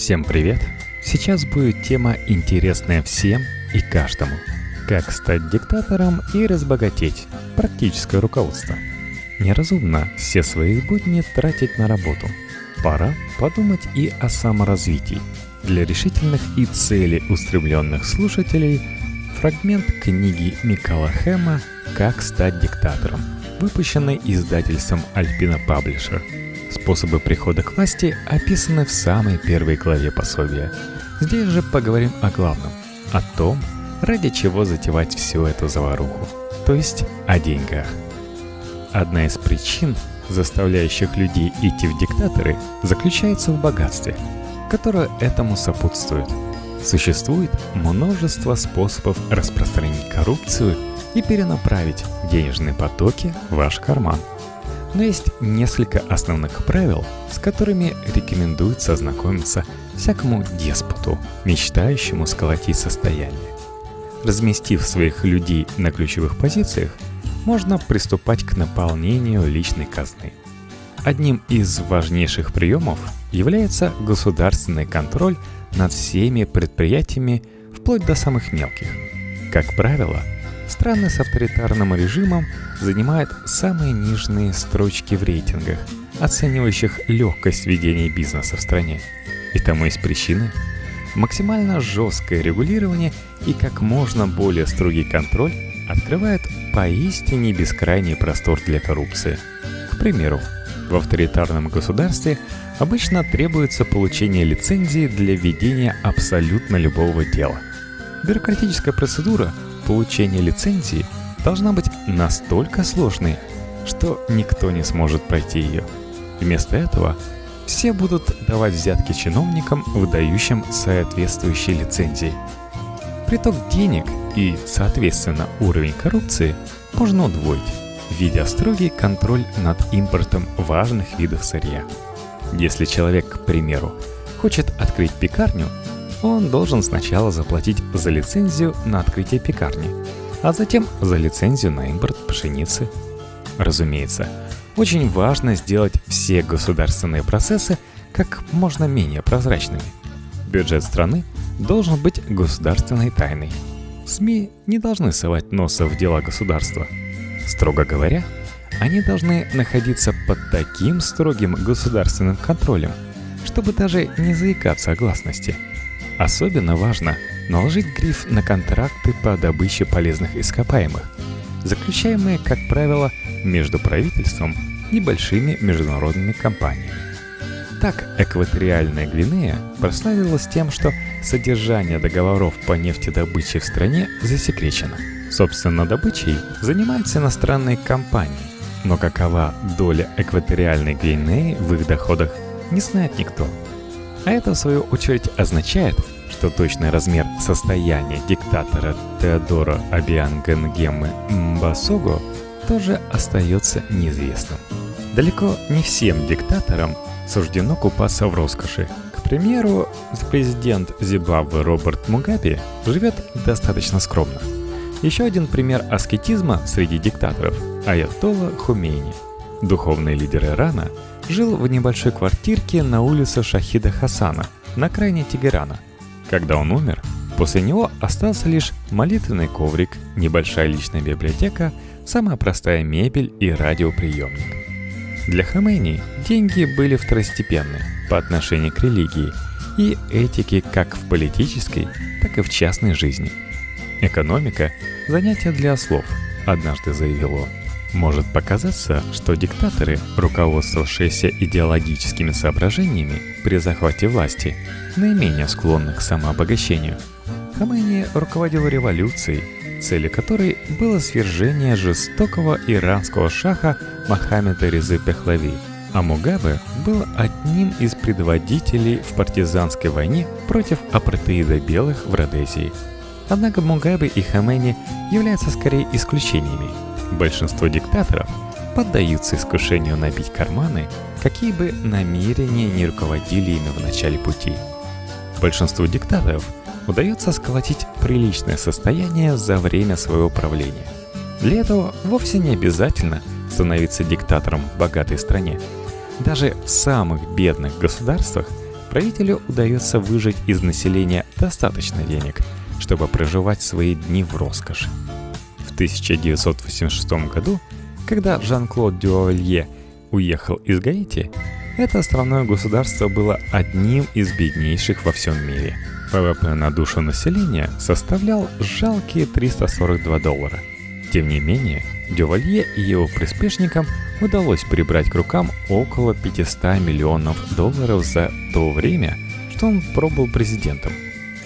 Всем привет! Сейчас будет тема, интересная всем и каждому. Как стать диктатором и разбогатеть. Практическое руководство. Неразумно все свои будни тратить на работу. Пора подумать и о саморазвитии. Для решительных и цели устремленных слушателей фрагмент книги Микала Хэма «Как стать диктатором», выпущенный издательством Альпина Паблишер – Способы прихода к власти описаны в самой первой главе пособия. Здесь же поговорим о главном, о том, ради чего затевать всю эту заваруху, то есть о деньгах. Одна из причин, заставляющих людей идти в диктаторы, заключается в богатстве, которое этому сопутствует. Существует множество способов распространить коррупцию и перенаправить денежные потоки в ваш карман – но есть несколько основных правил, с которыми рекомендуется ознакомиться всякому деспоту, мечтающему сколотить состояние. Разместив своих людей на ключевых позициях, можно приступать к наполнению личной казны. Одним из важнейших приемов является государственный контроль над всеми предприятиями вплоть до самых мелких. Как правило, Страны с авторитарным режимом занимают самые нижние строчки в рейтингах, оценивающих легкость ведения бизнеса в стране. И тому есть причины. Максимально жесткое регулирование и как можно более строгий контроль открывают поистине бескрайний простор для коррупции. К примеру, в авторитарном государстве обычно требуется получение лицензии для ведения абсолютно любого дела. Бюрократическая процедура – получения лицензии должна быть настолько сложной, что никто не сможет пройти ее. Вместо этого все будут давать взятки чиновникам, выдающим соответствующие лицензии. Приток денег и, соответственно, уровень коррупции можно удвоить, введя строгий контроль над импортом важных видов сырья. Если человек, к примеру, хочет открыть пекарню, он должен сначала заплатить за лицензию на открытие пекарни, а затем за лицензию на импорт пшеницы. Разумеется, очень важно сделать все государственные процессы как можно менее прозрачными. Бюджет страны должен быть государственной тайной. СМИ не должны совать носа в дела государства. Строго говоря, они должны находиться под таким строгим государственным контролем, чтобы даже не заикаться о гласности – Особенно важно наложить гриф на контракты по добыче полезных ископаемых, заключаемые, как правило, между правительством и большими международными компаниями. Так, экваториальная Гвинея прославилась тем, что содержание договоров по нефтедобыче в стране засекречено. Собственно, добычей занимаются иностранные компании, но какова доля экваториальной Гвинеи в их доходах, не знает никто – а это, в свою очередь, означает, что точный размер состояния диктатора Теодора Абиангенгемы Мбасого тоже остается неизвестным. Далеко не всем диктаторам суждено купаться в роскоши. К примеру, президент Зимбабве Роберт Мугаби живет достаточно скромно. Еще один пример аскетизма среди диктаторов – Аятолла Хумейни. Духовный лидер Ирана – жил в небольшой квартирке на улице Шахида Хасана, на крайне Тегерана. Когда он умер, после него остался лишь молитвенный коврик, небольшая личная библиотека, самая простая мебель и радиоприемник. Для Хамейни деньги были второстепенны по отношению к религии и этике как в политической, так и в частной жизни. Экономика – занятие для ослов, однажды заявил он. Может показаться, что диктаторы, руководствовавшиеся идеологическими соображениями при захвате власти, наименее склонны к самообогащению. Хамейни руководил революцией, целью которой было свержение жестокого иранского шаха Мохаммеда Резы Пехлави, а Мугабе был одним из предводителей в партизанской войне против апартеида белых в Родезии. Однако Мугабе и Хамейни являются скорее исключениями – Большинство диктаторов поддаются искушению набить карманы, какие бы намерения не руководили ими в начале пути. Большинству диктаторов удается сколотить приличное состояние за время своего правления. Для этого вовсе не обязательно становиться диктатором в богатой стране. Даже в самых бедных государствах правителю удается выжить из населения достаточно денег, чтобы проживать свои дни в роскоши. В 1986 году, когда Жан-Клод Дюавалье уехал из Гаити, это островное государство было одним из беднейших во всем мире. ВВП на душу населения составлял жалкие 342 доллара. Тем не менее, Дювалье и его приспешникам удалось прибрать к рукам около 500 миллионов долларов за то время, что он пробыл президентом.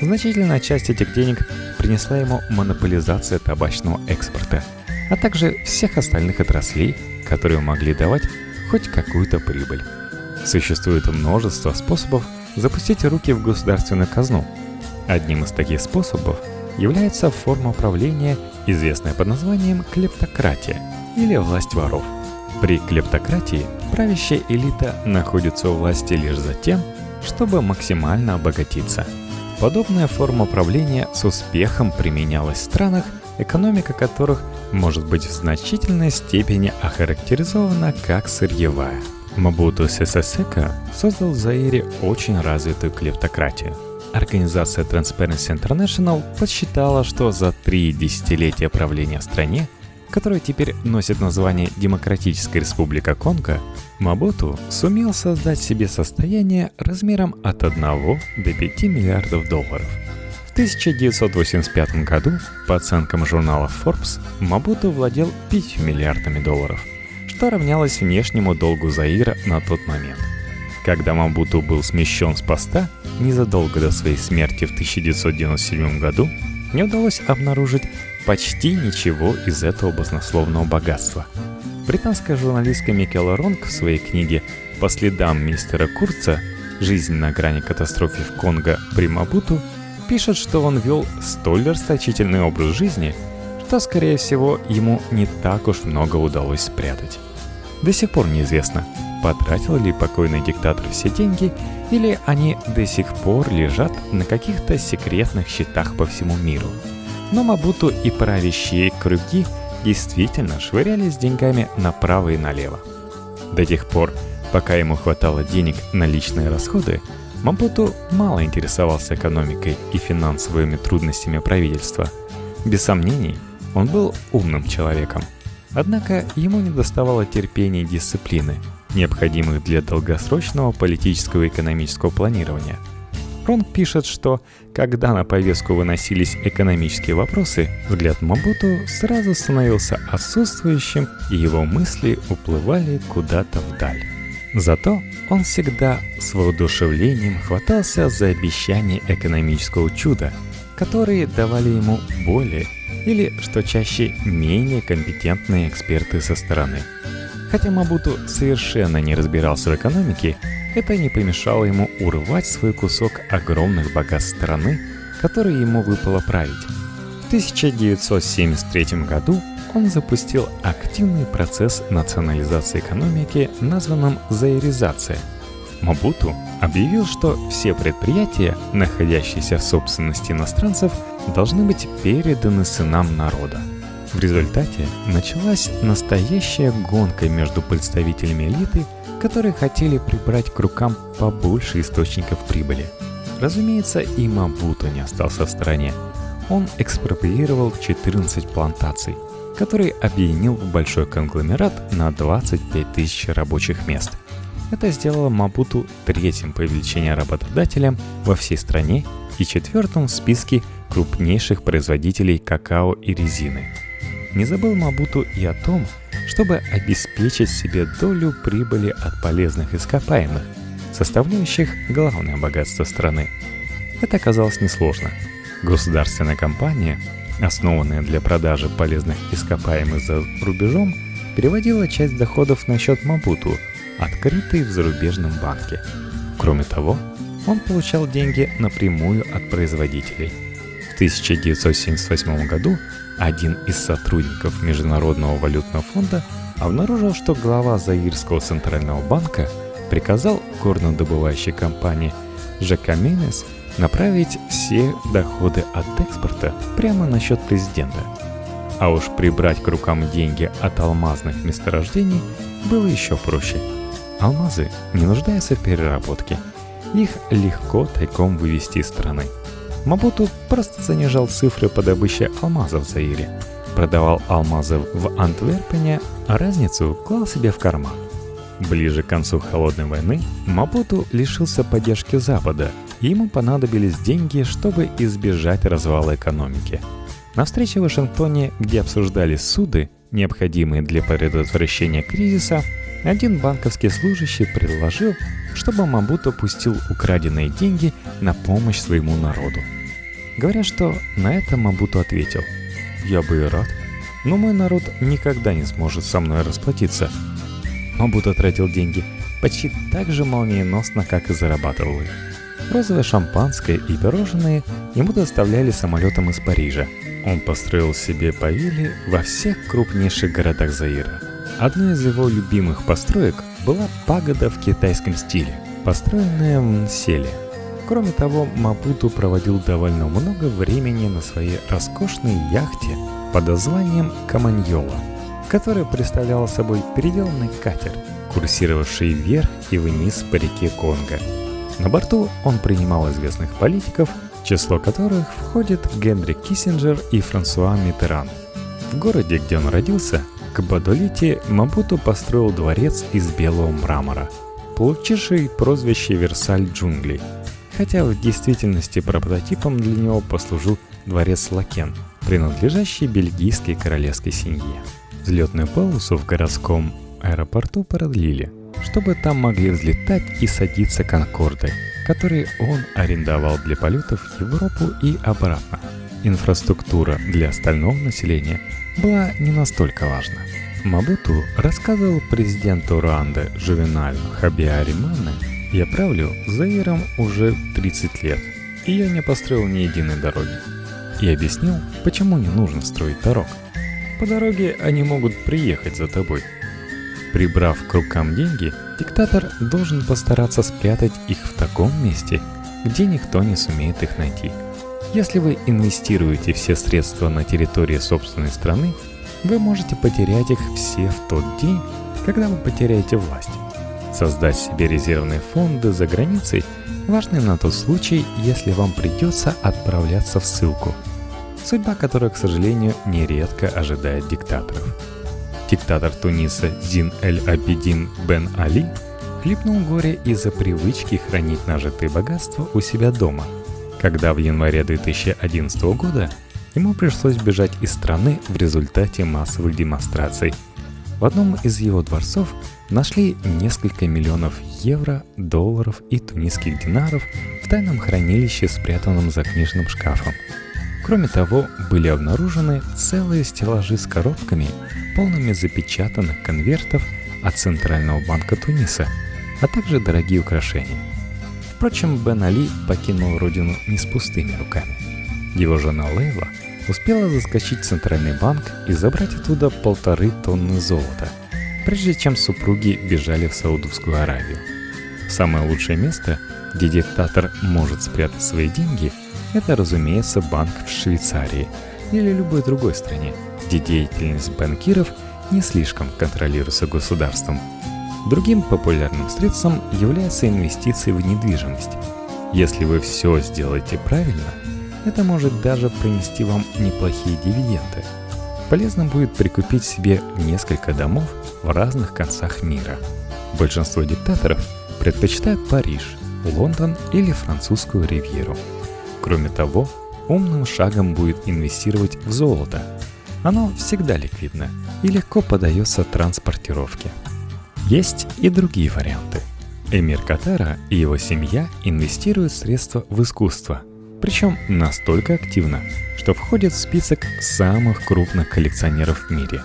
Значительная часть этих денег принесла ему монополизация табачного экспорта, а также всех остальных отраслей, которые могли давать хоть какую-то прибыль. Существует множество способов запустить руки в государственную казну. Одним из таких способов является форма правления, известная под названием клептократия или власть воров. При клептократии правящая элита находится у власти лишь за тем, чтобы максимально обогатиться. Подобная форма правления с успехом применялась в странах, экономика которых может быть в значительной степени охарактеризована как сырьевая. Мабуту Сесесека создал в Заире очень развитую клептократию. Организация Transparency International подсчитала, что за три десятилетия правления в стране, которая теперь носит название Демократическая Республика Конго, Мабуту сумел создать себе состояние размером от 1 до 5 миллиардов долларов. В 1985 году, по оценкам журнала Forbes, Мабуту владел 5 миллиардами долларов – что равнялось внешнему долгу Заира на тот момент. Когда Мабуту был смещен с поста, незадолго до своей смерти в 1997 году, не удалось обнаружить почти ничего из этого баснословного богатства. Британская журналистка Микела Ронг в своей книге «По следам мистера Курца. Жизнь на грани катастрофы в Конго при Мабуту» пишет, что он вел столь расточительный образ жизни, что, скорее всего, ему не так уж много удалось спрятать. До сих пор неизвестно, потратил ли покойный диктатор все деньги, или они до сих пор лежат на каких-то секретных счетах по всему миру. Но Мабуту и правящие круги действительно швырялись деньгами направо и налево. До тех пор, пока ему хватало денег на личные расходы, Мабуту мало интересовался экономикой и финансовыми трудностями правительства. Без сомнений, он был умным человеком. Однако ему не доставало терпения и дисциплины, необходимых для долгосрочного политического и экономического планирования. Ронг пишет, что когда на повестку выносились экономические вопросы, взгляд Мабуту сразу становился отсутствующим, и его мысли уплывали куда-то вдаль. Зато он всегда с воодушевлением хватался за обещания экономического чуда, которые давали ему более или, что чаще, менее компетентные эксперты со стороны. Хотя Мабуту совершенно не разбирался в экономике, это не помешало ему урвать свой кусок огромных богатств страны, которые ему выпало править. В 1973 году он запустил активный процесс национализации экономики, названным «заиризация», Мабуту объявил, что все предприятия, находящиеся в собственности иностранцев, должны быть переданы сынам народа. В результате началась настоящая гонка между представителями элиты, которые хотели прибрать к рукам побольше источников прибыли. Разумеется, и Мабуто не остался в стороне. Он экспроприировал 14 плантаций, которые объединил в большой конгломерат на 25 тысяч рабочих мест – это сделало Мабуту третьим по величине работодателем во всей стране и четвертым в списке крупнейших производителей какао и резины. Не забыл Мабуту и о том, чтобы обеспечить себе долю прибыли от полезных ископаемых, составляющих главное богатство страны. Это оказалось несложно. Государственная компания, основанная для продажи полезных ископаемых за рубежом, переводила часть доходов на счет Мабуту – открытый в зарубежном банке. Кроме того, он получал деньги напрямую от производителей. В 1978 году один из сотрудников Международного валютного фонда обнаружил, что глава Заирского центрального банка приказал горнодобывающей компании Жакаменес направить все доходы от экспорта прямо на счет президента. А уж прибрать к рукам деньги от алмазных месторождений было еще проще – Алмазы не нуждаются в переработке. их легко тайком вывести из страны. Мабуту просто занижал цифры по добыче алмазов в Заире, продавал алмазы в Антверпене, а разницу клал себе в карман. Ближе к концу Холодной войны Мапуту лишился поддержки Запада, и ему понадобились деньги, чтобы избежать развала экономики. На встрече в Вашингтоне, где обсуждали суды, необходимые для предотвращения кризиса, один банковский служащий предложил, чтобы Мабуту пустил украденные деньги на помощь своему народу. Говорят, что на это Мабуту ответил «Я бы и рад, но мой народ никогда не сможет со мной расплатиться, Мабуто тратил деньги почти так же молниеносно, как и зарабатывал их. Розовое шампанское и пирожные ему доставляли самолетом из Парижа. Он построил себе павили во всех крупнейших городах Заира. Одной из его любимых построек была пагода в китайском стиле, построенная в Нселе. Кроме того, Мапуту проводил довольно много времени на своей роскошной яхте под названием Каманьола – которая представляла собой переделанный катер, курсировавший вверх и вниз по реке Конго. На борту он принимал известных политиков, число которых входят Генри Киссинджер и Франсуа Миттеран. В городе, где он родился, к Бадолите Мабуту построил дворец из белого мрамора, получивший прозвище «Версаль джунглей», хотя в действительности прототипом для него послужил дворец Лакен, принадлежащий бельгийской королевской семье. Взлетную полосу в городском аэропорту продлили, чтобы там могли взлетать и садиться конкорды, которые он арендовал для полетов в Европу и обратно. Инфраструктура для остального населения была не настолько важна. Мабуту рассказывал президенту Руанды Жувеналю Хабиаримане, «Я правлю Заиром уже 30 лет, и я не построил ни единой дороги». И объяснил, почему не нужно строить дорог – по дороге они могут приехать за тобой. Прибрав к рукам деньги, диктатор должен постараться спрятать их в таком месте, где никто не сумеет их найти. Если вы инвестируете все средства на территории собственной страны, вы можете потерять их все в тот день, когда вы потеряете власть. Создать себе резервные фонды за границей важны на тот случай, если вам придется отправляться в ссылку – судьба которой, к сожалению, нередко ожидает диктаторов. Диктатор Туниса Зин Эль-Абидин Бен Али хлипнул горе из-за привычки хранить нажитые богатства у себя дома, когда в январе 2011 года ему пришлось бежать из страны в результате массовых демонстраций. В одном из его дворцов нашли несколько миллионов евро, долларов и тунисских динаров в тайном хранилище, спрятанном за книжным шкафом – Кроме того, были обнаружены целые стеллажи с коробками, полными запечатанных конвертов от Центрального банка Туниса, а также дорогие украшения. Впрочем, Бен Али покинул родину не с пустыми руками. Его жена Лейла успела заскочить в Центральный банк и забрать оттуда полторы тонны золота, прежде чем супруги бежали в Саудовскую Аравию. Самое лучшее место, где диктатор может спрятать свои деньги – это, разумеется, банк в Швейцарии или любой другой стране, где деятельность банкиров не слишком контролируется государством. Другим популярным средством являются инвестиции в недвижимость. Если вы все сделаете правильно, это может даже принести вам неплохие дивиденды. Полезно будет прикупить себе несколько домов в разных концах мира. Большинство диктаторов предпочитают Париж, Лондон или французскую ривьеру – Кроме того, умным шагом будет инвестировать в золото. Оно всегда ликвидно и легко подается транспортировке. Есть и другие варианты. Эмир Катара и его семья инвестируют средства в искусство, причем настолько активно, что входит в список самых крупных коллекционеров в мире.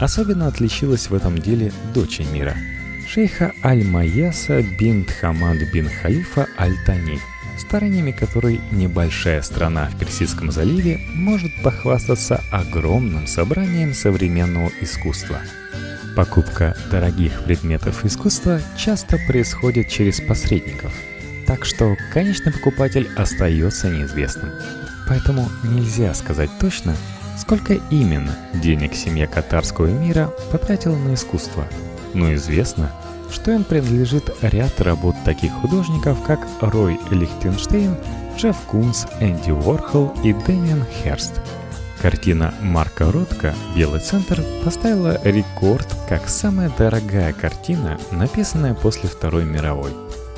Особенно отличилась в этом деле дочь Эмира, шейха Аль-Маяса бин Хамад бин Халифа Аль-Тани – стараниями которой небольшая страна в Персидском заливе может похвастаться огромным собранием современного искусства. Покупка дорогих предметов искусства часто происходит через посредников, так что конечный покупатель остается неизвестным. Поэтому нельзя сказать точно, сколько именно денег семья катарского мира потратила на искусство, но известно, что им принадлежит ряд работ таких художников, как Рой Лихтенштейн, Джефф Кунс, Энди Уорхол и Дэмиан Херст. Картина Марка Ротко «Белый центр» поставила рекорд как самая дорогая картина, написанная после Второй мировой.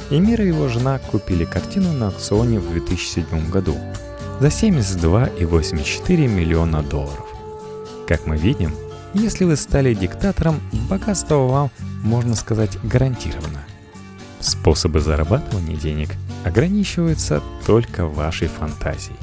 И Мир и его жена купили картину на аукционе в 2007 году за 72,84 миллиона долларов. Как мы видим, если вы стали диктатором, богатство вам, можно сказать, гарантировано. Способы зарабатывания денег ограничиваются только вашей фантазией.